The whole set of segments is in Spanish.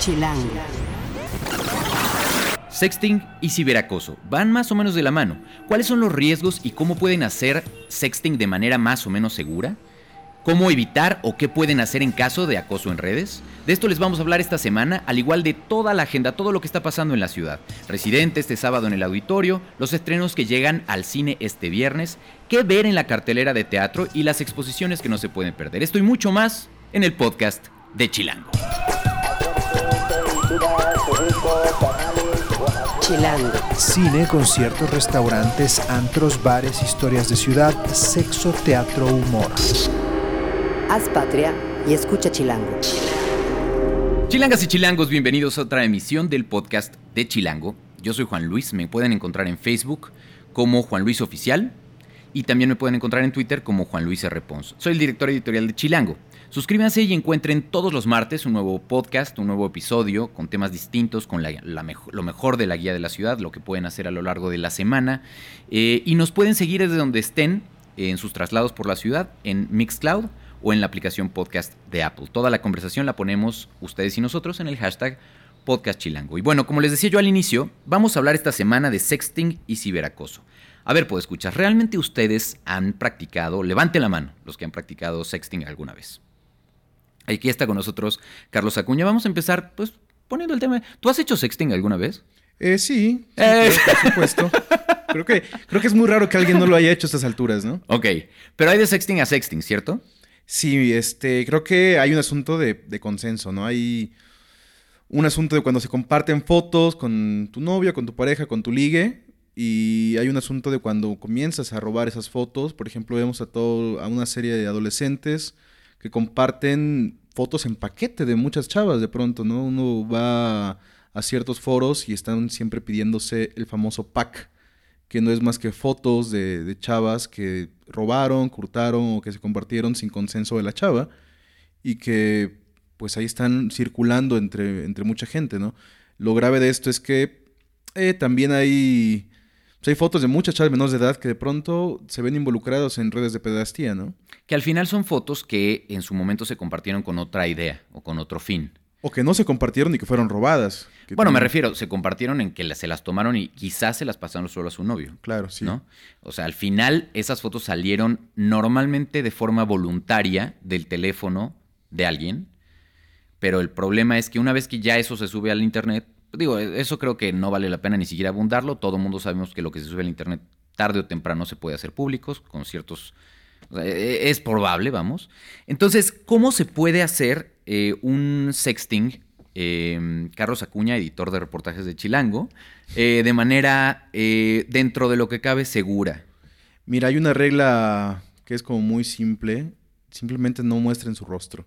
Chilango. Sexting y ciberacoso van más o menos de la mano. ¿Cuáles son los riesgos y cómo pueden hacer sexting de manera más o menos segura? ¿Cómo evitar o qué pueden hacer en caso de acoso en redes? De esto les vamos a hablar esta semana, al igual de toda la agenda, todo lo que está pasando en la ciudad. Residente este sábado en el auditorio, los estrenos que llegan al cine este viernes, qué ver en la cartelera de teatro y las exposiciones que no se pueden perder. Esto y mucho más en el podcast de Chilango. Chilango. Cine, conciertos, restaurantes, antros, bares, historias de ciudad, sexo, teatro, humor. Haz patria y escucha Chilango. Chilangas y chilangos, bienvenidos a otra emisión del podcast de Chilango. Yo soy Juan Luis, me pueden encontrar en Facebook como Juan Luis Oficial y también me pueden encontrar en Twitter como Juan Luis R. Pons. Soy el director editorial de Chilango. Suscríbanse y encuentren todos los martes un nuevo podcast, un nuevo episodio con temas distintos, con la, lo mejor de la guía de la ciudad, lo que pueden hacer a lo largo de la semana. Eh, y nos pueden seguir desde donde estén en sus traslados por la ciudad, en Mixcloud o en la aplicación podcast de Apple. Toda la conversación la ponemos ustedes y nosotros en el hashtag Podcast Chilango. Y bueno, como les decía yo al inicio, vamos a hablar esta semana de sexting y ciberacoso. A ver, puedo escuchar, ¿realmente ustedes han practicado, levante la mano los que han practicado sexting alguna vez? Aquí está con nosotros Carlos Acuña. Vamos a empezar, pues, poniendo el tema. ¿Tú has hecho sexting alguna vez? Eh, sí, sí, Eh. claro, por supuesto. creo, que, creo que es muy raro que alguien no lo haya hecho a estas alturas, ¿no? Ok, pero hay de sexting a sexting, ¿cierto? Sí, este, creo que hay un asunto de, de consenso, ¿no? Hay un asunto de cuando se comparten fotos con tu novia, con tu pareja, con tu ligue, y hay un asunto de cuando comienzas a robar esas fotos. Por ejemplo, vemos a todo, a una serie de adolescentes que comparten fotos en paquete de muchas chavas de pronto, ¿no? Uno va a ciertos foros y están siempre pidiéndose el famoso pack, que no es más que fotos de, chavas que robaron, curtaron o que se compartieron sin consenso de la chava y que pues ahí están circulando entre, entre mucha gente, ¿no? Lo grave de esto es que eh, también hay, pues, hay fotos de muchas chavas menores de edad que de pronto se ven involucrados en redes de pedastía, ¿no? Que al final son fotos que en su momento se compartieron con otra idea o con otro fin. O que no se compartieron y que fueron robadas. que Bueno, me refiero, se compartieron en que la- se las tomaron y quizás se las pasaron solo a su novio. Claro, sí. ¿no? O sea, al final esas fotos salieron normalmente de forma voluntaria del teléfono de alguien, pero el problema es que una vez que ya eso se sube al internet, digo, eso creo que no vale la pena ni siquiera abundarlo, todo el mundo sabemos que lo que se sube al internet tarde o temprano se puede hacer públicos con ciertos... o sea, e- es probable, vamos. Entonces, ¿cómo se puede hacer eh, un sexting? eh, Carlos Acuña, editor de reportajes de Chilango, eh, de manera eh, dentro de lo que cabe segura. Mira, hay una regla que es como muy simple. Simplemente no muestren su rostro.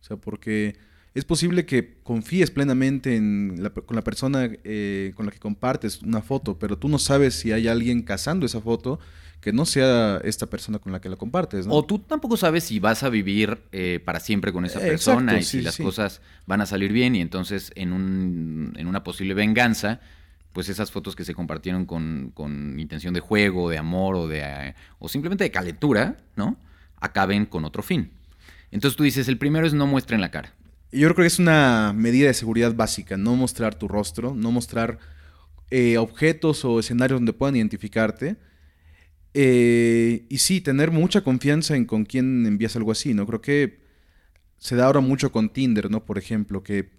O sea, porque es posible que confíes plenamente en la- con la persona eh, con la que compartes una foto, pero tú no sabes si hay alguien cazando esa foto que no sea esta persona con la que la compartes, ¿no? O tú tampoco sabes si vas a vivir eh, para siempre con esa persona exacto, y si las sí. cosas van a salir bien y entonces en, un, en una posible venganza, pues esas fotos que se compartieron con, con intención de juego, de amor o, de, eh, o simplemente de calentura, ¿no? Acaben con otro fin. Entonces tú dices, el primero es no muestren la cara. Yo creo que es una medida de seguridad básica, no mostrar tu rostro, no mostrar eh, objetos o escenarios donde puedan identificarte. Eh, y sí, tener mucha confianza en con quién envías algo así, ¿no? Creo que se da ahora mucho con Tinder, ¿no? Por ejemplo, que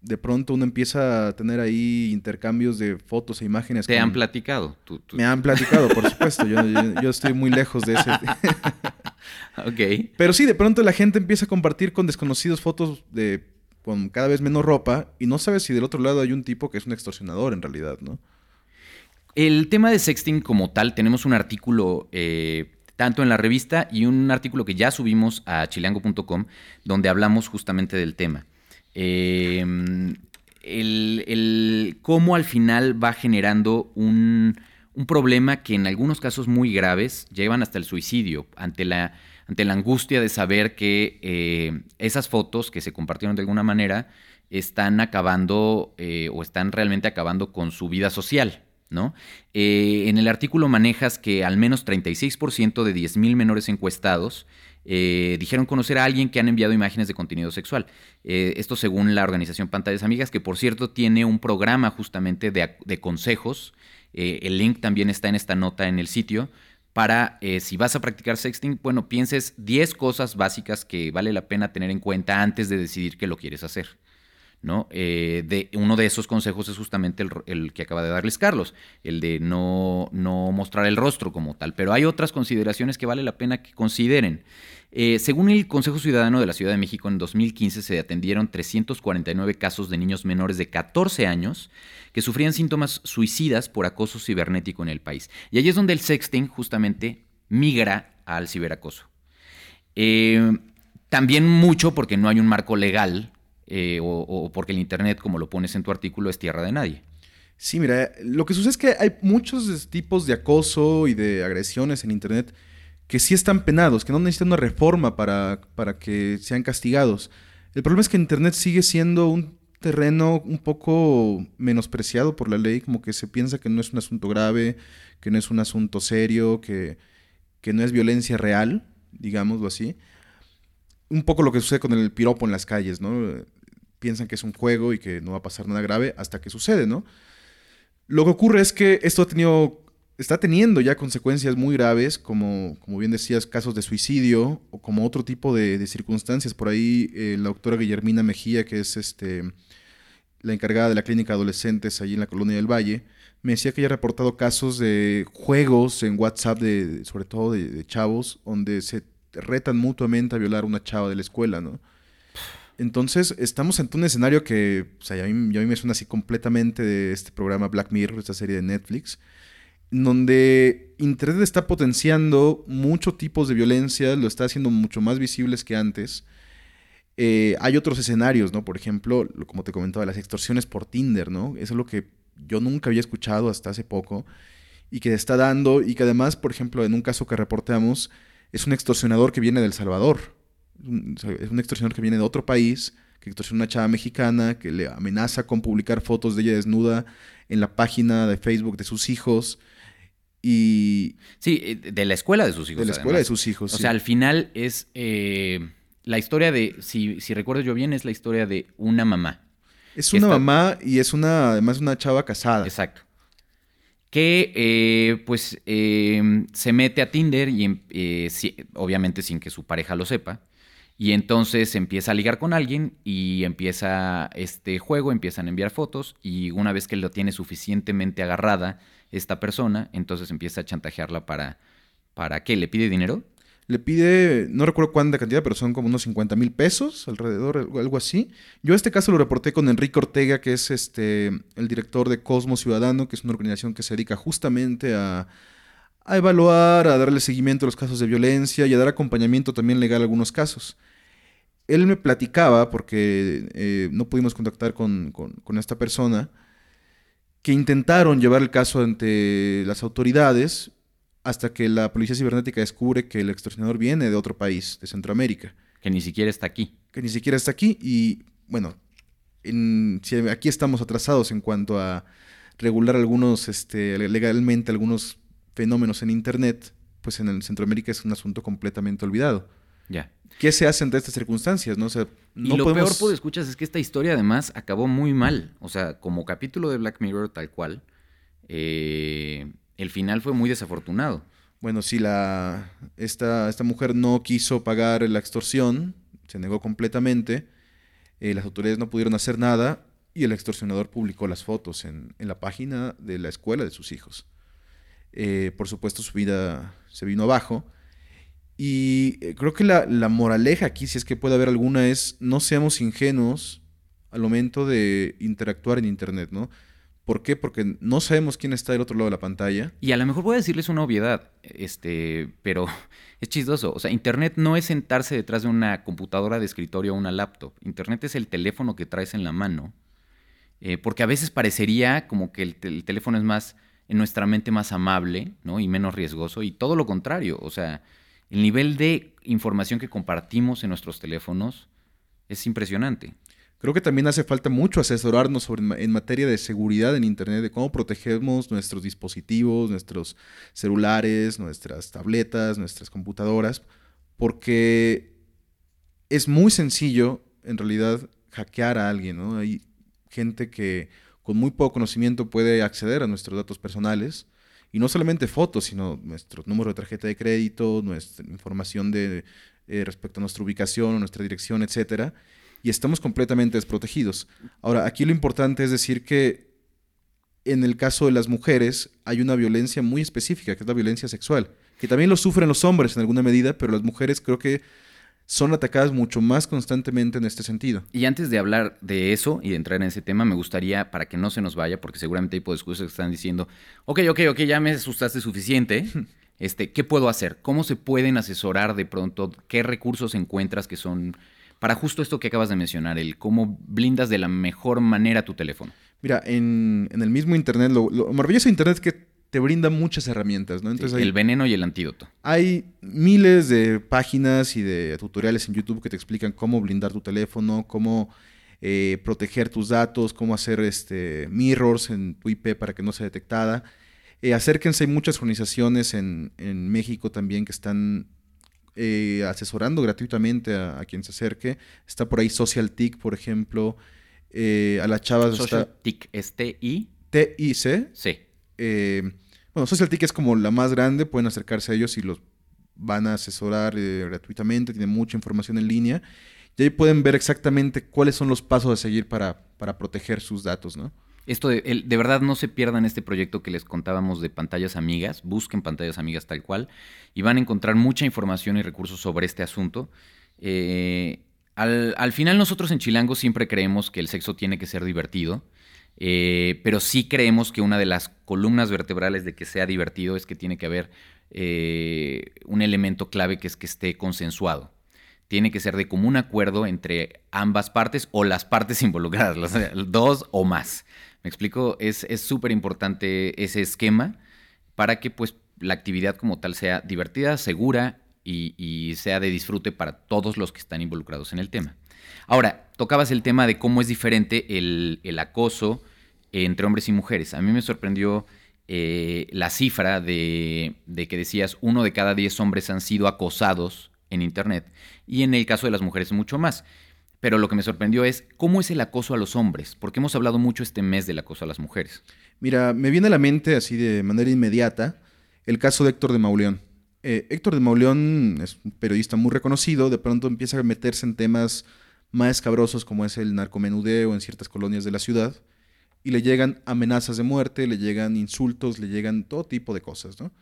de pronto uno empieza a tener ahí intercambios de fotos e imágenes. Te con- han platicado. Tú- tú- Me han platicado, por supuesto. Yo, yo- yo estoy muy lejos de ese. Ok. Pero sí, de pronto la gente empieza a compartir con desconocidos fotos de con cada vez menos ropa y no sabes si del otro lado hay un tipo que es un extorsionador en realidad, ¿no? El tema de sexting como tal, tenemos un artículo eh, tanto en la revista y un artículo que ya subimos a chilango.com donde hablamos justamente del tema. Eh, el, el cómo al final va generando un, un problema que en algunos casos muy graves llevan hasta el suicidio ante la, ante la angustia de saber que eh, esas fotos que se compartieron de alguna manera están acabando eh, o están realmente acabando con su vida social. ¿no? Eh, en el artículo manejas que al menos 36% de 10.000 menores encuestados eh, dijeron conocer a alguien que han enviado imágenes de contenido sexual. Eh, esto según la organización Pantallas Amigas, que por cierto tiene un programa justamente de, de consejos. Eh, el link también está en esta nota en el sitio. Para si vas a practicar sexting, bueno, pienses 10 cosas básicas que vale la pena tener en cuenta antes de decidir que lo quieres hacer. ¿no? Uno de esos consejos es justamente el, que acaba de darles Carlos, el de no, no, mostrar el rostro como tal. Pero hay otras consideraciones que vale la pena que consideren. Eh, según el Consejo Ciudadano de la Ciudad de México, en 2015 se atendieron 349 casos de niños menores de 14 años que sufrían síntomas suicidas por acoso cibernético en el país. Y ahí es donde el sexting justamente migra al ciberacoso. Eh, también mucho porque no hay un marco legal eh, o, porque el Internet, como lo pones en tu artículo, es tierra de nadie. Sí, mira, lo que sucede es que hay muchos tipos de acoso y de agresiones en Internet que sí están penados, que no necesitan una reforma para, para que sean castigados. El problema es que Internet sigue siendo un terreno un poco menospreciado por la ley, como que se piensa que no es un asunto grave, que no es un asunto serio, que, que no es violencia real, digámoslo así. Un poco lo que sucede con el piropo en las calles, ¿no? piensan que es un juego y que no va a pasar nada grave hasta que sucede, ¿no? Lo que ocurre es que esto ha tenido, está teniendo ya consecuencias muy graves, como, como bien decías, casos de suicidio o como otro tipo de, circunstancias. Por ahí eh, la doctora Guillermina Mejía, que es este, la encargada de la clínica de adolescentes allí en la colonia del Valle, me decía que ella ha reportado casos de juegos en WhatsApp, de, sobre todo de, de chavos, donde se retan mutuamente a violar a una chava de la escuela, ¿no? Entonces, estamos ante un escenario que, o sea, a mí, me suena así completamente de este programa Black Mirror, esta serie de Netflix, donde Internet está potenciando muchos tipos de violencia, lo está haciendo mucho más visibles que antes. Eh, hay otros escenarios, ¿no? Por ejemplo, como te comentaba, las extorsiones por Tinder, ¿no? Eso es lo que yo nunca había escuchado hasta hace poco y que está dando y que además, por ejemplo, en un caso que reportamos, es un extorsionador que viene del Salvador es un extorsionador que viene de otro país, que extorsiona a una chava mexicana, que le amenaza con publicar fotos de ella desnuda en la página de Facebook de sus hijos. Y. Sí, eh, de la escuela de sus hijos. De la escuela de sus hijos. O sea, al final es. Eh, la historia de. Si, si recuerdo yo bien, es la historia de una mamá. Es una mamá y es una. Además, una chava casada. Exacto que eh, pues se mete a Tinder y em, obviamente sin que su pareja lo sepa y entonces empieza a ligar con alguien y empieza este juego, empiezan a enviar fotos y una vez que lo tiene suficientemente agarrada esta persona, entonces empieza a chantajearla para, ¿para qué? ¿Le pide dinero? Le pide, no recuerdo cuánta cantidad, pero son como unos 50 mil pesos alrededor, algo así. Yo este caso lo reporté con Enrique Ortega, que es este, el director de Cosmo Ciudadano, que es una organización que se dedica justamente a, a evaluar, a darle seguimiento a los casos de violencia y a dar acompañamiento también legal a algunos casos. Él me platicaba, porque eh, no pudimos contactar con, esta persona, que intentaron llevar el caso ante las autoridades hasta que la policía cibernética descubre que el extorsionador viene de otro país, de Centroamérica. Que ni siquiera está aquí. Que ni siquiera está aquí. Y bueno, si aquí estamos atrasados en cuanto a regular algunos, este, legalmente algunos fenómenos en Internet, pues en el Centroamérica es un asunto completamente olvidado. Ya. ¿Qué se hace ante estas circunstancias? ¿no? y lo peor, por escuchas, es que esta historia además acabó muy mal. O sea, como capítulo de Black Mirror tal cual, eh, el final fue muy desafortunado. Bueno, si la, esta, esta mujer no quiso pagar la extorsión, se negó completamente, eh, las autoridades no pudieron hacer nada y el extorsionador publicó las fotos en, en la página de la escuela de sus hijos. Eh, por supuesto, su vida se vino abajo. Y eh, creo que la, moraleja aquí, si es que puede haber alguna, es no seamos ingenuos al momento de interactuar en Internet, ¿no? ¿Por qué? Porque no sabemos quién está del otro lado de la pantalla. Y a lo mejor voy a decirles una obviedad, este, pero es chistoso. O sea, Internet no es sentarse detrás de una computadora de escritorio o una laptop. Internet es el teléfono que traes en la mano. Eh, porque a veces parecería como que el teléfono es más en nuestra mente más amable, ¿no? Y menos riesgoso, y todo lo contrario, o sea, el nivel de información que compartimos en nuestros teléfonos es impresionante. Creo que también hace falta mucho asesorarnos en materia de seguridad en Internet, de cómo protegemos nuestros dispositivos, nuestros celulares, nuestras tabletas, nuestras computadoras, porque es muy sencillo, en realidad, hackear a alguien. Hay gente que con muy poco conocimiento puede acceder a nuestros datos personales, y no solamente fotos, sino nuestro número de tarjeta de crédito, nuestra información de, eh, respecto a nuestra ubicación, nuestra dirección, etcétera, y estamos completamente desprotegidos. Ahora, aquí lo importante es decir que en el caso de las mujeres hay una violencia muy específica, que es la violencia sexual, que también lo sufren los hombres en alguna medida, pero las mujeres creo que son atacadas mucho más constantemente en este sentido. Y antes de hablar de eso y de entrar en ese tema, me gustaría, para que no se nos vaya, porque seguramente hay discursos que están diciendo, ok, ok, ok, ya me asustaste suficiente, este, ¿qué puedo hacer? ¿Cómo se pueden asesorar de pronto? ¿Qué recursos encuentras que son para justo esto que acabas de mencionar, el cómo blindas de la mejor manera tu teléfono? Mira, en, el mismo Internet, lo, lo maravilloso de Internet es que te brinda muchas herramientas, ¿no? Entonces el veneno y el antídoto. Hay miles de páginas y de tutoriales en YouTube que te explican cómo blindar tu teléfono, cómo eh, proteger tus datos, cómo hacer este, mirrors en tu IP para que no sea detectada. Eh, acérquense, hay muchas organizaciones en, México también que están eh, asesorando gratuitamente a, quien se acerque. Está por ahí Social TIC, por ejemplo. a las chavas Social TIC, ¿es T-I? T-I-C. Sí. Bueno, Social es como la más grande, pueden acercarse a ellos y los van a asesorar eh, gratuitamente, tienen mucha información en línea. Y ahí pueden ver exactamente cuáles son los pasos a seguir para, para proteger sus datos, ¿no? Esto de, de, verdad no se pierdan este proyecto que les contábamos de pantallas amigas, busquen pantallas amigas tal cual y van a encontrar mucha información y recursos sobre este asunto. Eh, al, al, final nosotros en Chilango siempre creemos que el sexo tiene que ser divertido eh, pero sí creemos que una de las columnas vertebrales de que sea divertido es que tiene que haber eh, un elemento clave que es que esté consensuado. Tiene que ser de común acuerdo entre ambas partes o las partes involucradas, las dos o más. ¿Me explico? Es súper importante ese esquema para que pues, la actividad como tal sea divertida, segura y, sea de disfrute para todos los que están involucrados en el tema. Ahora, tocabas el tema de cómo es diferente el, acoso entre hombres y mujeres. A mí me sorprendió eh, la cifra de, que decías uno de cada diez hombres han sido acosados en Internet y en el caso de las mujeres mucho más. Pero lo que me sorprendió es cómo es el acoso a los hombres, porque hemos hablado mucho este mes del acoso a las mujeres. Mira, me viene a la mente así de manera inmediata el caso de Héctor de Mauleón. Eh, Héctor de Mauleón es un periodista muy reconocido, de pronto empieza a meterse en temas más escabrosos como es el narcomenudeo en ciertas colonias de la ciudad, y le llegan amenazas de muerte, le llegan insultos, le llegan todo tipo de cosas, ¿no?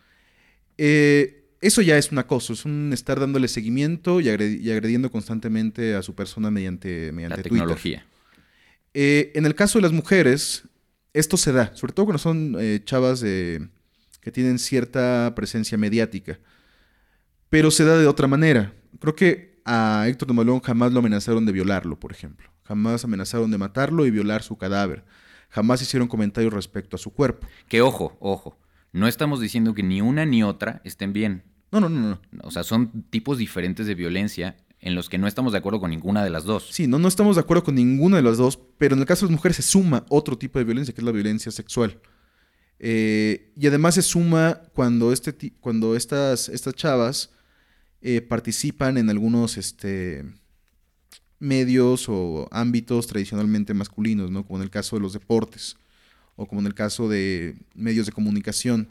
Eh, eso ya es un acoso, es un estar dándole seguimiento y, agrediendo constantemente a su persona mediante, mediante la tecnología. Eh, en el caso de las mujeres, esto se da, sobre todo cuando son chavas que tienen cierta presencia mediática, pero se da de otra manera. Creo que a Héctor de Malón jamás lo amenazaron de violarlo, por ejemplo. Jamás amenazaron de matarlo y violar su cadáver. Jamás hicieron comentarios respecto a su cuerpo. Que ojo, ojo. No estamos diciendo que ni una ni otra estén bien. No, no, no, no. O sea, son tipos diferentes de violencia en los que no estamos de acuerdo con ninguna de las dos. Sí, no, no estamos de acuerdo con ninguna de las dos, pero en el caso de las mujeres se suma otro tipo de violencia, que es la violencia sexual. Eh, y además se suma cuando, este, cuando estas, estas chavas eh, participan en algunos este, medios o ámbitos tradicionalmente masculinos, ¿no? como en el caso de los deportes o como en el caso de medios de comunicación,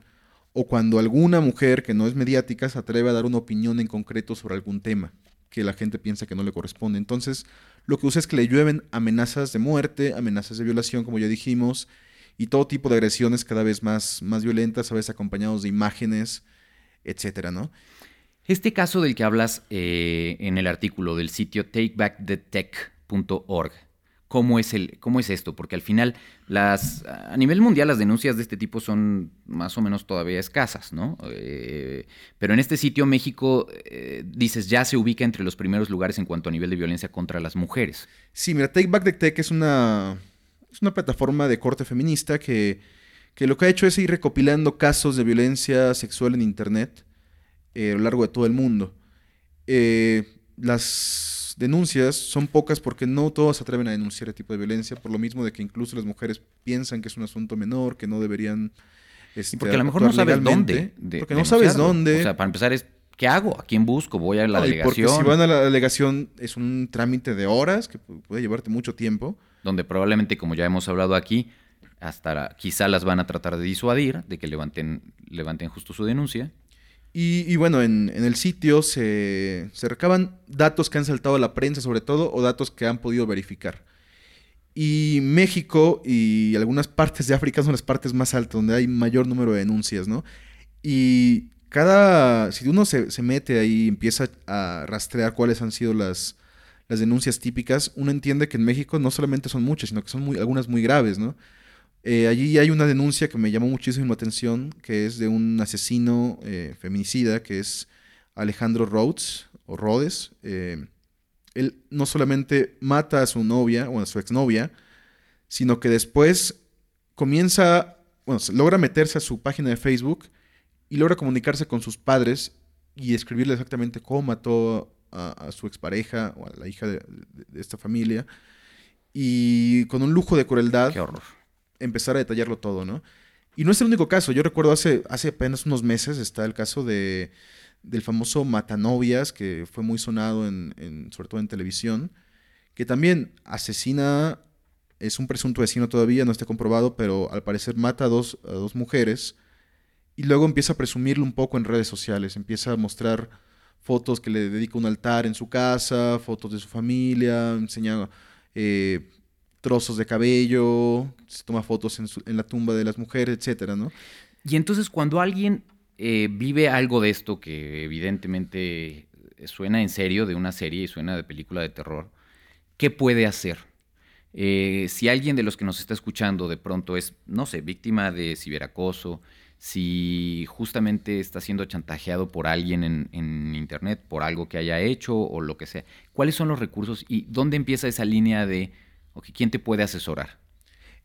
o cuando alguna mujer que no es mediática se atreve a dar una opinión en concreto sobre algún tema que la gente piensa que no le corresponde. Entonces, lo que usa es que le llueven amenazas de muerte, amenazas de violación, como ya dijimos, y todo tipo de agresiones cada vez más, más violentas, a veces acompañados de imágenes, etcétera, ¿no? Este caso del que hablas eh, en el artículo del sitio takebackthetech.org, ¿cómo es, ¿cómo es esto? Porque al final, a nivel mundial, las denuncias de este tipo son más o menos todavía escasas, ¿no? Eh, pero en este sitio, México, eh, dices, ya se ubica entre los primeros lugares en cuanto a nivel de violencia contra las mujeres. Sí, mira, Take Back the Tech es una, es una plataforma de corte feminista que, que lo que ha hecho es ir recopilando casos de violencia sexual en Internet eh, a lo largo de todo el mundo. Eh, las denuncias son pocas porque no todos se atreven a denunciar este tipo de violencia, por lo mismo de que incluso las mujeres piensan que es un asunto menor, que no deberían... Este, porque a lo mejor no sabes dónde. porque no sabes dónde. O sea, para empezar es ¿qué hago? ¿A quién busco? ¿Voy a la No, delegación? Porque si van a la delegación es un trámite de horas que pu- puede llevarte mucho tiempo. Donde probablemente, como ya hemos hablado aquí, hasta la- quizá las van a tratar de disuadir, de que levanten, levanten justo su denuncia. Y, y bueno, en, en el sitio se, se recaban datos que han saltado a la prensa sobre todo o datos que han podido verificar. Y México y algunas partes de África son las partes más altas, donde hay mayor número de denuncias, ¿no? Y cada, si uno se, se mete ahí y empieza a rastrear cuáles han sido las, las denuncias típicas, uno entiende que en México no solamente son muchas, sino que son muy, algunas muy graves, ¿no? Eh, allí hay una denuncia que me llamó muchísimo la atención, que es de un asesino eh, feminicida, que es Alejandro Rhodes, o Rhodes. Eh, él no solamente mata a su novia, o a su exnovia, sino que después comienza, bueno, logra meterse a su página de Facebook y logra comunicarse con sus padres y escribirle exactamente cómo mató a, su expareja o a la hija de- de esta familia. Y con un lujo de crueldad Qué horror. Empezar a detallarlo todo, ¿no? Y no es el único caso. Yo recuerdo hace, apenas unos meses está el caso de, del famoso Matanovias, que fue muy sonado, en, sobre todo en televisión, que también asesina, es un presunto asesino todavía, no está comprobado, pero al parecer mata a dos, dos mujeres y luego empieza a presumirlo un poco en redes sociales, empieza a mostrar fotos que le dedica un altar en su casa, fotos de su familia, enseña eh, trozos de cabello, se toma fotos en, su- en la tumba de las mujeres, etcétera, ¿no? Y entonces cuando alguien eh, vive algo de esto que evidentemente suena en serio de una serie y suena de película de terror, ¿qué puede hacer? Eh, si alguien de los que nos está escuchando de pronto es, no sé, víctima de ciberacoso, si justamente está siendo chantajeado por alguien en, en internet, por algo que haya hecho o lo que sea, ¿cuáles son los recursos y dónde empieza esa línea de, ok, ¿quién te puede asesorar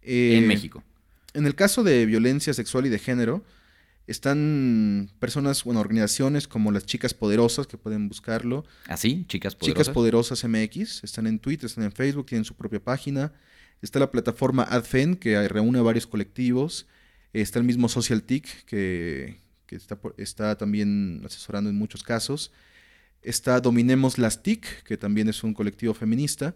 Eh, en México? En el caso de violencia sexual y de género, están personas, bueno, organizaciones como las Chicas Poderosas que pueden buscarlo. ¿Así? Chicas poderosas. Chicas Poderosas MX, están en Twitter, están en Facebook, tienen su propia página. Está la plataforma AdFen, que reúne a varios colectivos. Está el mismo Social TIC, que, que está, está también asesorando en muchos casos. Está Dominemos las TIC, que también es un colectivo feminista.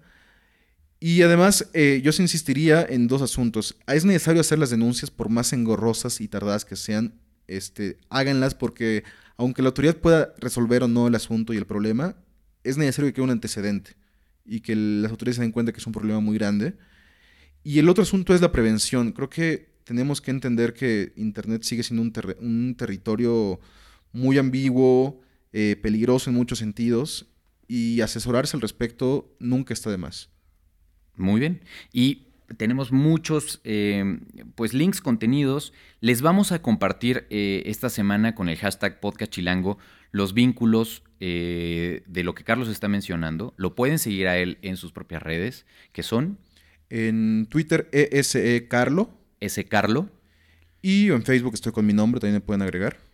Y además, eh, yo sí insistiría en dos asuntos. Es necesario hacer las denuncias, por más engorrosas y tardadas que sean, este, háganlas porque aunque la autoridad pueda resolver o no el asunto y el problema, es necesario que quede un antecedente y que las autoridades se den cuenta que es un problema muy grande. Y el otro asunto es la prevención. Creo que tenemos que entender que Internet sigue siendo un, un territorio muy ambiguo, eh, peligroso en muchos sentidos, y asesorarse al respecto nunca está de más. Muy bien. Y tenemos muchos eh, pues links, contenidos. Les vamos a compartir eh, esta semana con el hashtag podcast chilango los vínculos eh, de lo que Carlos está mencionando. Lo pueden seguir a él en sus propias redes, que son En Twitter, ESE Carlo, ese Carlo. y en Facebook estoy con mi nombre, también me pueden agregar.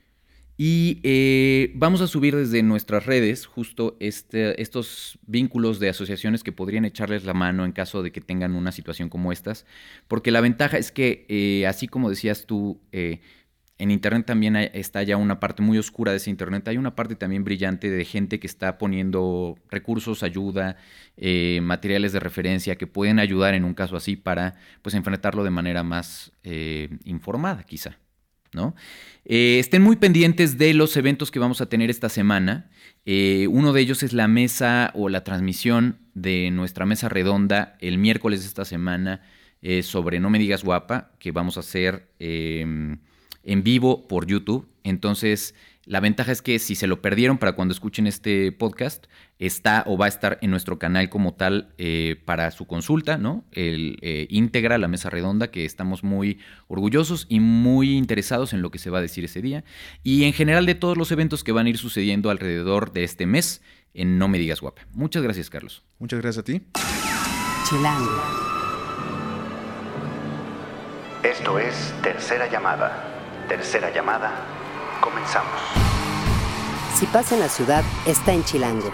Y eh, vamos a subir desde nuestras redes justo este- estos vínculos de asociaciones que podrían echarles la mano en caso de que tengan una situación como estas. Porque la ventaja es que, eh, así como decías tú, eh, en Internet también hay- está ya una parte muy oscura de ese Internet. Hay una parte también brillante de gente que está poniendo recursos, ayuda, materiales de referencia que pueden ayudar en un caso así para pues, enfrentarlo de manera más informada, quizá. Eh, estén muy pendientes de los eventos que vamos a tener esta semana. Eh, uno de ellos es la mesa o la transmisión de nuestra mesa redonda el miércoles de esta semana eh, sobre No me digas guapa, que vamos a hacer eh, en vivo por YouTube. Entonces, la ventaja es que si se lo perdieron para cuando escuchen este podcast, está o va a estar en nuestro canal como tal eh, para su consulta, ¿no? El eh, íntegra, la mesa redonda, que estamos muy orgullosos y muy interesados en lo que se va a decir ese día. Y en general de todos los eventos que van a ir sucediendo alrededor de este mes en No Me Digas Guapa. Muchas gracias, Carlos. Muchas gracias a ti. Chilango. Esto es Tercera Llamada. Tercera Llamada. Comenzamos. Si pasa en la ciudad, está en Chilango.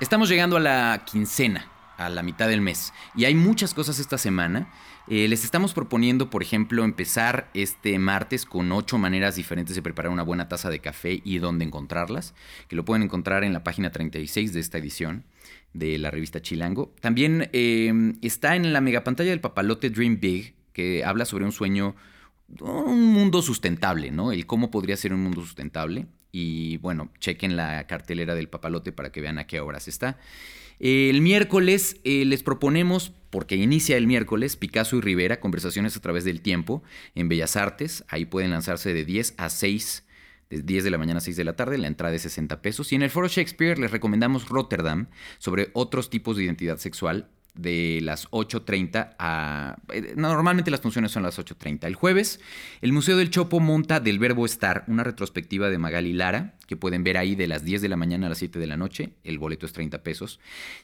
Estamos llegando a la quincena, a la mitad del mes. Y hay muchas cosas esta semana. Eh, les estamos proponiendo, por ejemplo, empezar este martes con ocho maneras diferentes de preparar una buena taza de café y dónde encontrarlas, que lo pueden encontrar en la página 36 de esta edición de la revista Chilango. También eh, está en la megapantalla del papalote Dream Big, que habla sobre un sueño, un mundo sustentable, ¿no? El cómo podría ser un mundo sustentable. Y bueno, chequen la cartelera del papalote para que vean a qué horas está. El miércoles eh, les proponemos, porque inicia el miércoles, Picasso y Rivera, conversaciones a través del tiempo en Bellas Artes. Ahí pueden lanzarse de 10 a 6, de 10 de la mañana a 6 de la tarde, la entrada es 60 pesos. Y en el Foro Shakespeare les recomendamos Rotterdam sobre otros tipos de identidad sexual de las 8.30 a... Eh, normalmente las funciones son las 8.30. El jueves, el Museo del Chopo monta del verbo estar una retrospectiva de Magali Lara, que pueden ver ahí de las 10 de la mañana a las 7 de la noche. El boleto es 30 pesos.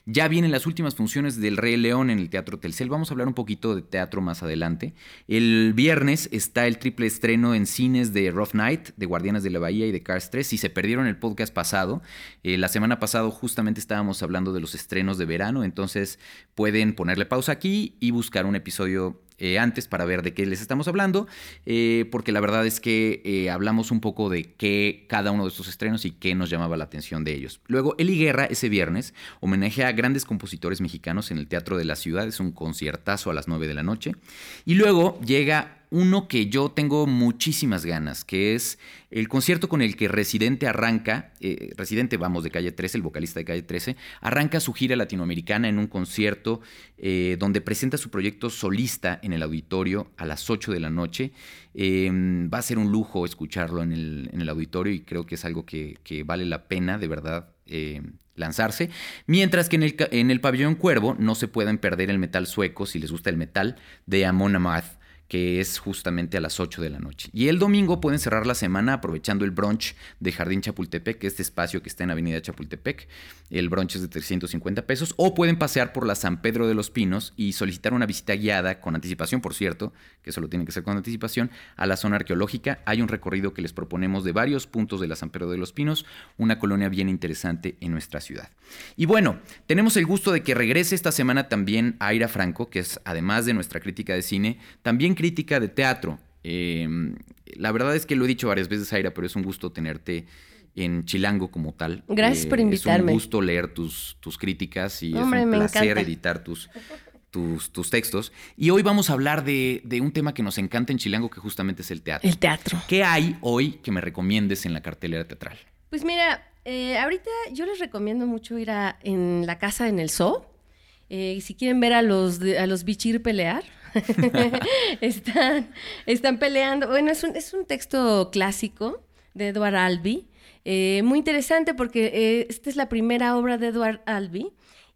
Ya vienen las últimas funciones del Rey León en el Teatro Telcel. Vamos a hablar un poquito de teatro más adelante. El viernes está el triple estreno en cines de Rough Night, de Guardianes de la Bahía y de Cars 3. Si se perdieron el podcast pasado, eh, la semana pasada justamente estábamos hablando de los estrenos de verano, entonces pueden ponerle pausa aquí y buscar un episodio eh, antes para ver de qué les estamos hablando, eh, porque la verdad es que eh, hablamos un poco de qué cada uno de estos estrenos y qué nos llamaba la atención de ellos. Luego, Eli Guerra ese viernes homenajea a grandes compositores mexicanos en el Teatro de la Ciudad, es un conciertazo a las 9 de la noche. Y luego llega uno que yo tengo muchísimas ganas, que es el concierto con el que Residente arranca, eh, Residente, vamos, de Calle 13, el vocalista de Calle 13, arranca su gira latinoamericana en un concierto eh, donde presenta su proyecto solista en el auditorio a las 8 de la noche. Em, va a ser un lujo escucharlo en el, auditorio y creo que es algo que, vale la pena, de verdad, em, lanzarse. Mientras que en el, en el pabellón Cuervo no se pueden perder el metal sueco, si les gusta el metal, de Amon Amarth que es justamente a las 8 de la noche. Y el domingo pueden cerrar la semana aprovechando el brunch de Jardín Chapultepec, este espacio que está en Avenida Chapultepec. El brunch es de 350 pesos. O pueden pasear por la San Pedro de los Pinos y solicitar una visita guiada, con anticipación, por cierto, que eso lo tienen que hacer con anticipación, a la zona arqueológica. Hay un recorrido que les proponemos de varios puntos de la San Pedro de los Pinos, una colonia bien interesante en nuestra ciudad. Y bueno, tenemos el gusto de que regrese esta semana también Aira Franco, que es además de nuestra crítica de cine, también crítica de teatro. Em, la verdad es que lo he dicho varias veces, Aira, pero es un gusto tenerte en Chilango como tal. Gracias por invitarme. Es un gusto leer tus, tus críticas y es un placer editar tus, tus, tus, textos. Y hoy vamos a hablar de, de, un tema que nos encanta en Chilango, que justamente es el teatro. El teatro. ¿Qué hay hoy que me recomiendes en la cartelera teatral? Pues mira, eh, ahorita yo les recomiendo mucho ir a en la casa en el zoo. Eh, si quieren ver a los, a los bichir pelear, están, están peleando. Bueno, es un, es un texto clásico de Edward Albee. Eh, muy interesante porque eh, esta es la primera obra de Edward Albee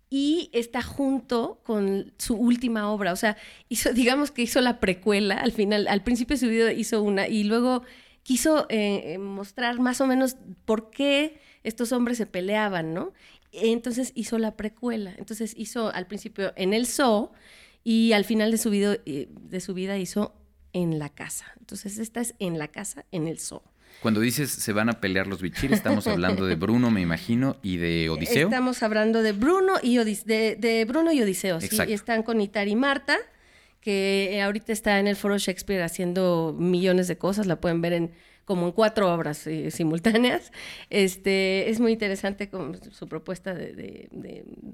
y está junto con su última obra. O sea, hizo, digamos que hizo la precuela. Al final, al principio de su vida hizo una y luego quiso eh, mostrar más o menos por qué estos hombres se peleaban, ¿no? Entonces hizo la precuela. Entonces hizo al principio en el zoo y al final de su, vida, eh, de su vida hizo en la casa. Entonces, esta es en la casa, en el zoo. Cuando dices se van a pelear los bichir, estamos hablando de Bruno, me imagino, y de Odiseo. Estamos hablando de Bruno y, de, Bruno y Odiseo. Sí, están con Itar y Marta, que ahorita está en el Foro Shakespeare haciendo millones de cosas. La pueden ver en como en cuatro obras eh, simultáneas. Este, es muy interesante con su propuesta de,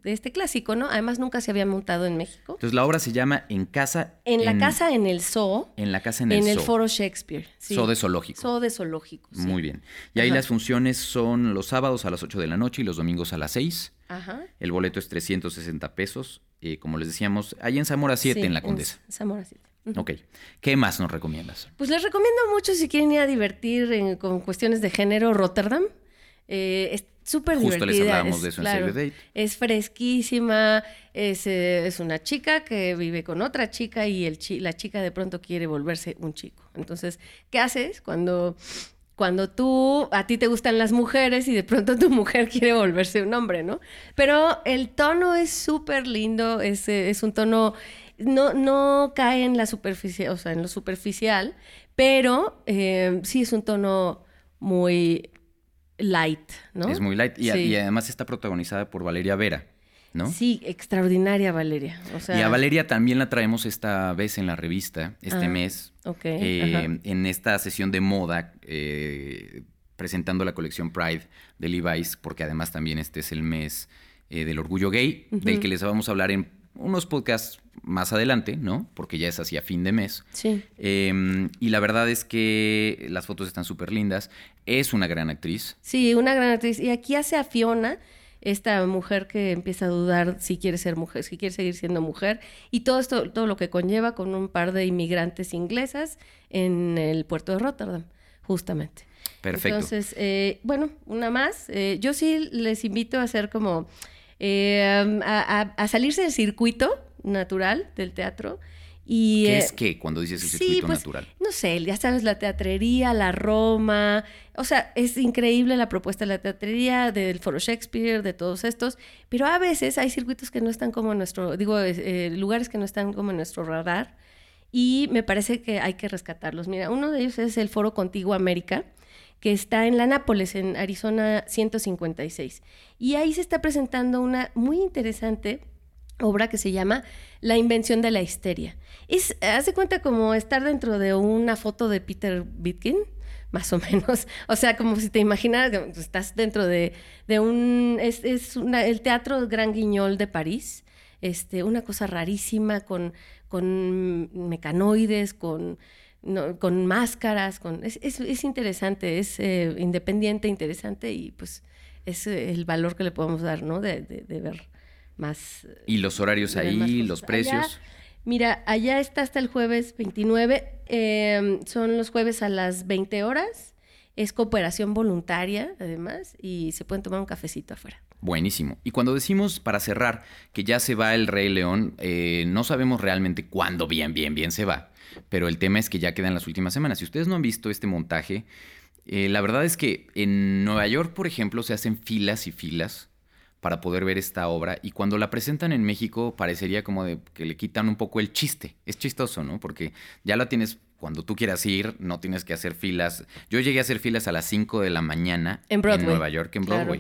este clásico, ¿no? Además, nunca se había montado en México. Entonces, la obra se llama En casa... En, la casa, en el zoo. En la casa, en el En el foro Shakespeare. Zoo de zoológico. Zoo de zoológico, Muy bien. Y ahí las funciones son los sábados a las 8 de la noche y los domingos a las 6. Ajá. El boleto es 360 pesos. Eh, como les decíamos, ahí en Zamora 7, en la Condesa. En Zamora 7. Ok. ¿Qué más nos recomiendas? Pues les recomiendo mucho si quieren ir a divertir con cuestiones de género Rotterdam. Eh, es súper divertida. Justo les hablábamos de eso en Save Date. Es fresquísima, es, eh, es, una chica que vive con otra chica y el la chica de pronto quiere volverse un chico. Entonces, ¿qué haces cuando, cuando tú, a ti te gustan las mujeres y de pronto tu mujer quiere volverse un hombre, ¿no? Pero el tono es súper lindo, es, es un tono no, no cae en la superficie, o sea, en lo superficial, pero eh, sí es un tono muy light, ¿no? Es muy light y, además está protagonizada por Valeria Vera. ¿no? Sí, extraordinaria Valeria. O sea, Y a Valeria también la traemos esta vez en la revista, este Ah, mes, ok, eh, en esta sesión de moda, eh, presentando la colección Pride de Levi's, porque además también este es el mes eh, del orgullo gay, del que les vamos a hablar en unos podcasts más adelante, ¿no? Porque ya es hacia fin de mes. Sí. Eh, y la verdad es que las fotos están súper lindas. Es una gran actriz. Sí, una gran actriz. Y aquí hace a Fiona, esta mujer que empieza a dudar si quiere ser mujer, si quiere seguir siendo mujer, y todo esto, todo lo que conlleva con un par de inmigrantes inglesas en el puerto de Rotterdam, justamente. Perfecto. Entonces, eh, bueno, una más. Eh, yo sí les invito a hacer como eh, a, a- a salirse del circuito natural del teatro. Y, ¿Qué eh, es qué cuando dices el Sí, circuito pues, natural? No sé, ya sabes, la teatrería, la Roma. O sea, es increíble la propuesta de la teatrería, del Foro Shakespeare, de todos estos. Pero a veces hay circuitos que no están como nuestro, digo, eh, lugares que no están como en nuestro radar. Y me parece que hay que rescatarlos. Mira, uno de ellos es el Foro Contigo América, que está en la Nápoles, en Arizona 156. Y ahí se está presentando una muy interesante obra que se llama La invención de la histeria. Es, hace cuenta como estar dentro de una foto de Peter Bitkin, más o menos. O sea, como si te imaginaras que estás dentro de, de un... Es, es el Teatro Gran Guignol de París. Este, una cosa rarísima con, con mecanoides, con, no, con máscaras, con, es, es- es interesante, es eh, independiente, interesante y pues es eh, el valor que le podemos dar, ¿no? De, de- de ver más. Y los horarios ahí, los Allá- precios. mira, allá está hasta el jueves 29, eh, son los jueves a las 20 horas, es cooperación voluntaria además y se pueden tomar un cafecito afuera. Buenísimo. Y cuando decimos, para cerrar, que ya se va el Rey León, eh, no sabemos realmente cuándo bien, bien, bien se va. Pero el tema es que ya quedan las últimas semanas. Si ustedes no han visto este montaje, eh, la verdad es que en Nueva York, por ejemplo, se hacen filas y filas para poder ver esta obra. Y cuando la presentan en México, parecería como de que le quitan un poco el chiste. Es chistoso, ¿no? Porque ya la tienes cuando tú quieras ir, no tienes que hacer filas. Yo llegué a hacer filas a las 5 de la mañana En Broadway. Nueva York, en Claro.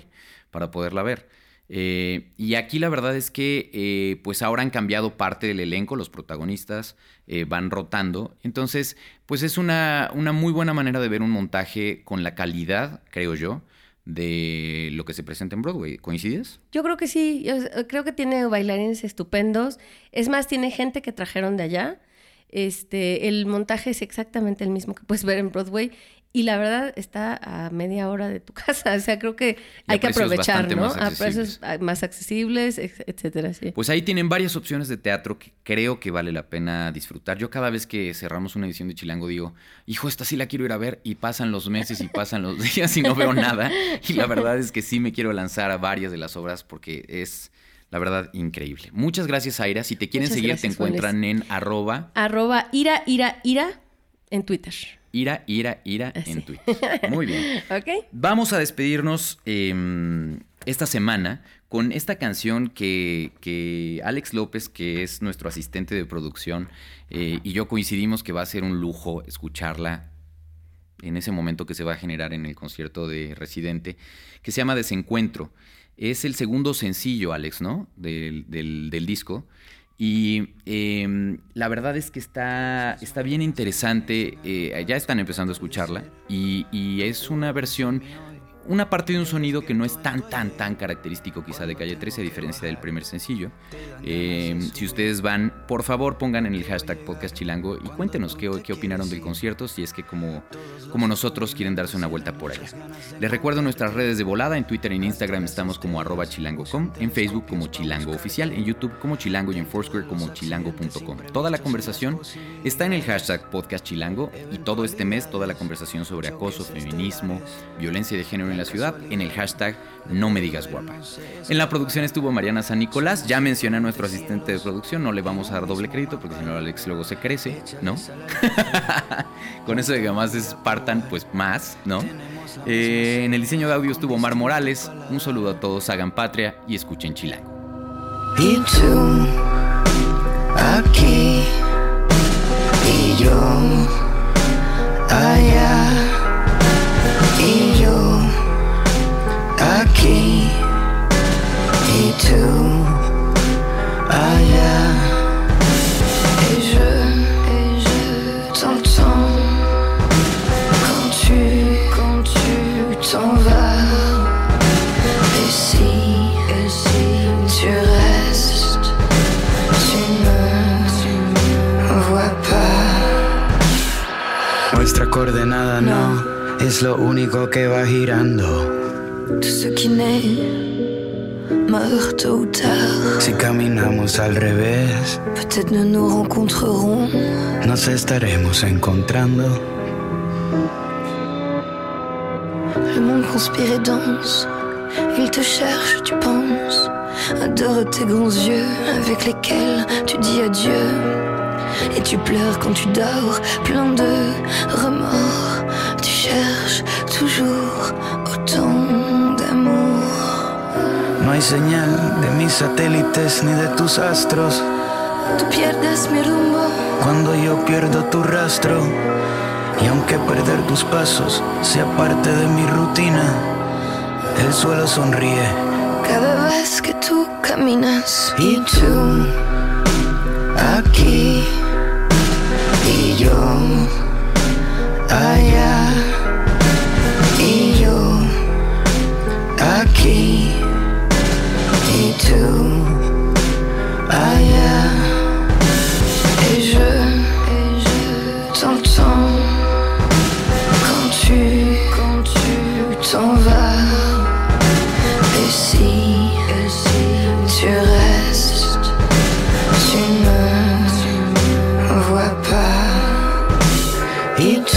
Para poderla ver. Eh, y aquí la verdad es que eh, pues ahora han cambiado parte del elenco, los protagonistas eh, van rotando. Entonces, pues es una, una muy buena manera de ver un montaje con la calidad, creo yo, de lo que se presenta en Broadway. ¿Coincides? Yo creo que sí, yo, creo que tiene bailarines estupendos. Es más, tiene gente que trajeron de allá. Este, el montaje es exactamente el mismo que puedes ver en Broadway y la verdad está a media hora de tu casa. O sea, creo que hay que aprovechar, ¿no? A precios más accesibles, etcétera. Sí. Pues ahí tienen varias opciones de teatro que creo que vale la pena disfrutar. Yo cada vez que cerramos una edición de Chilango digo, hijo, esta sí la quiero ir a ver y pasan los meses y pasan los días y no veo nada. Y la verdad es que sí me quiero lanzar a varias de las obras porque es, la verdad, increíble. Muchas gracias, Aira. Si te quieren Muchas seguir, gracias, te encuentran en arroba Arroba ira, ira, ira en Twitter. Ira, ira, ira Así. en Twitter. Muy bien. ¿Ok? Vamos a despedirnos eh, esta semana con esta canción que, que Alex López, que es nuestro asistente de producción, eh, y yo coincidimos que va a ser un lujo escucharla en ese momento que se va a generar en el concierto de Residente, que se llama Desencuentro. Es el segundo sencillo, Alex, ¿no? Del, del- del disco. Y eh, la verdad es que está, está bien interesante. eh, ya están empezando a escucharla. Y, y es una versión, una parte de un sonido que no es tan, tan, tan característico quizá de Calle 13, a diferencia del primer sencillo. Eh, si ustedes van, por favor pongan en el hashtag podcast chilango y cuéntenos qué, qué opinaron del concierto, si es que como, como nosotros quieren darse una vuelta por allá. Les recuerdo nuestras redes de volada, en Twitter y en Instagram estamos como arroba chilango.com, en Facebook como chilango oficial, en YouTube como chilango y en Foursquare como chilango.com. Toda la conversación está en el hashtag podcast chilango y todo este mes toda la conversación sobre acoso, feminismo, violencia de género en la ciudad en el hashtag no me digas guapa. En la producción estuvo Mariana San Nicolás, ya mencioné a nuestro asistente de producción, no le vamos a dar doble crédito porque si no Alex luego se crece, ¿no? Con eso de que más espartan, pues más, ¿no? Eh, en el diseño de audio estuvo Mar Morales, un saludo a todos, hagan patria y escuchen Chilango. Estaremos encontrando. Le monde conspire et danse. Il te cherche, tu penses. Adore tes grands yeux avec lesquels tu dis adieu. Et tu pleures quand tu dors, plein de remords. Tu cherches toujours autant d'amour. No hay señal de mis satélites ni de tus astros. Tú pierdes mi rumbo. Cuando yo pierdo tu rastro, y aunque perder tus pasos sea parte de mi rutina, el suelo sonríe. Cada vez que tú caminas y tú aquí y yo It's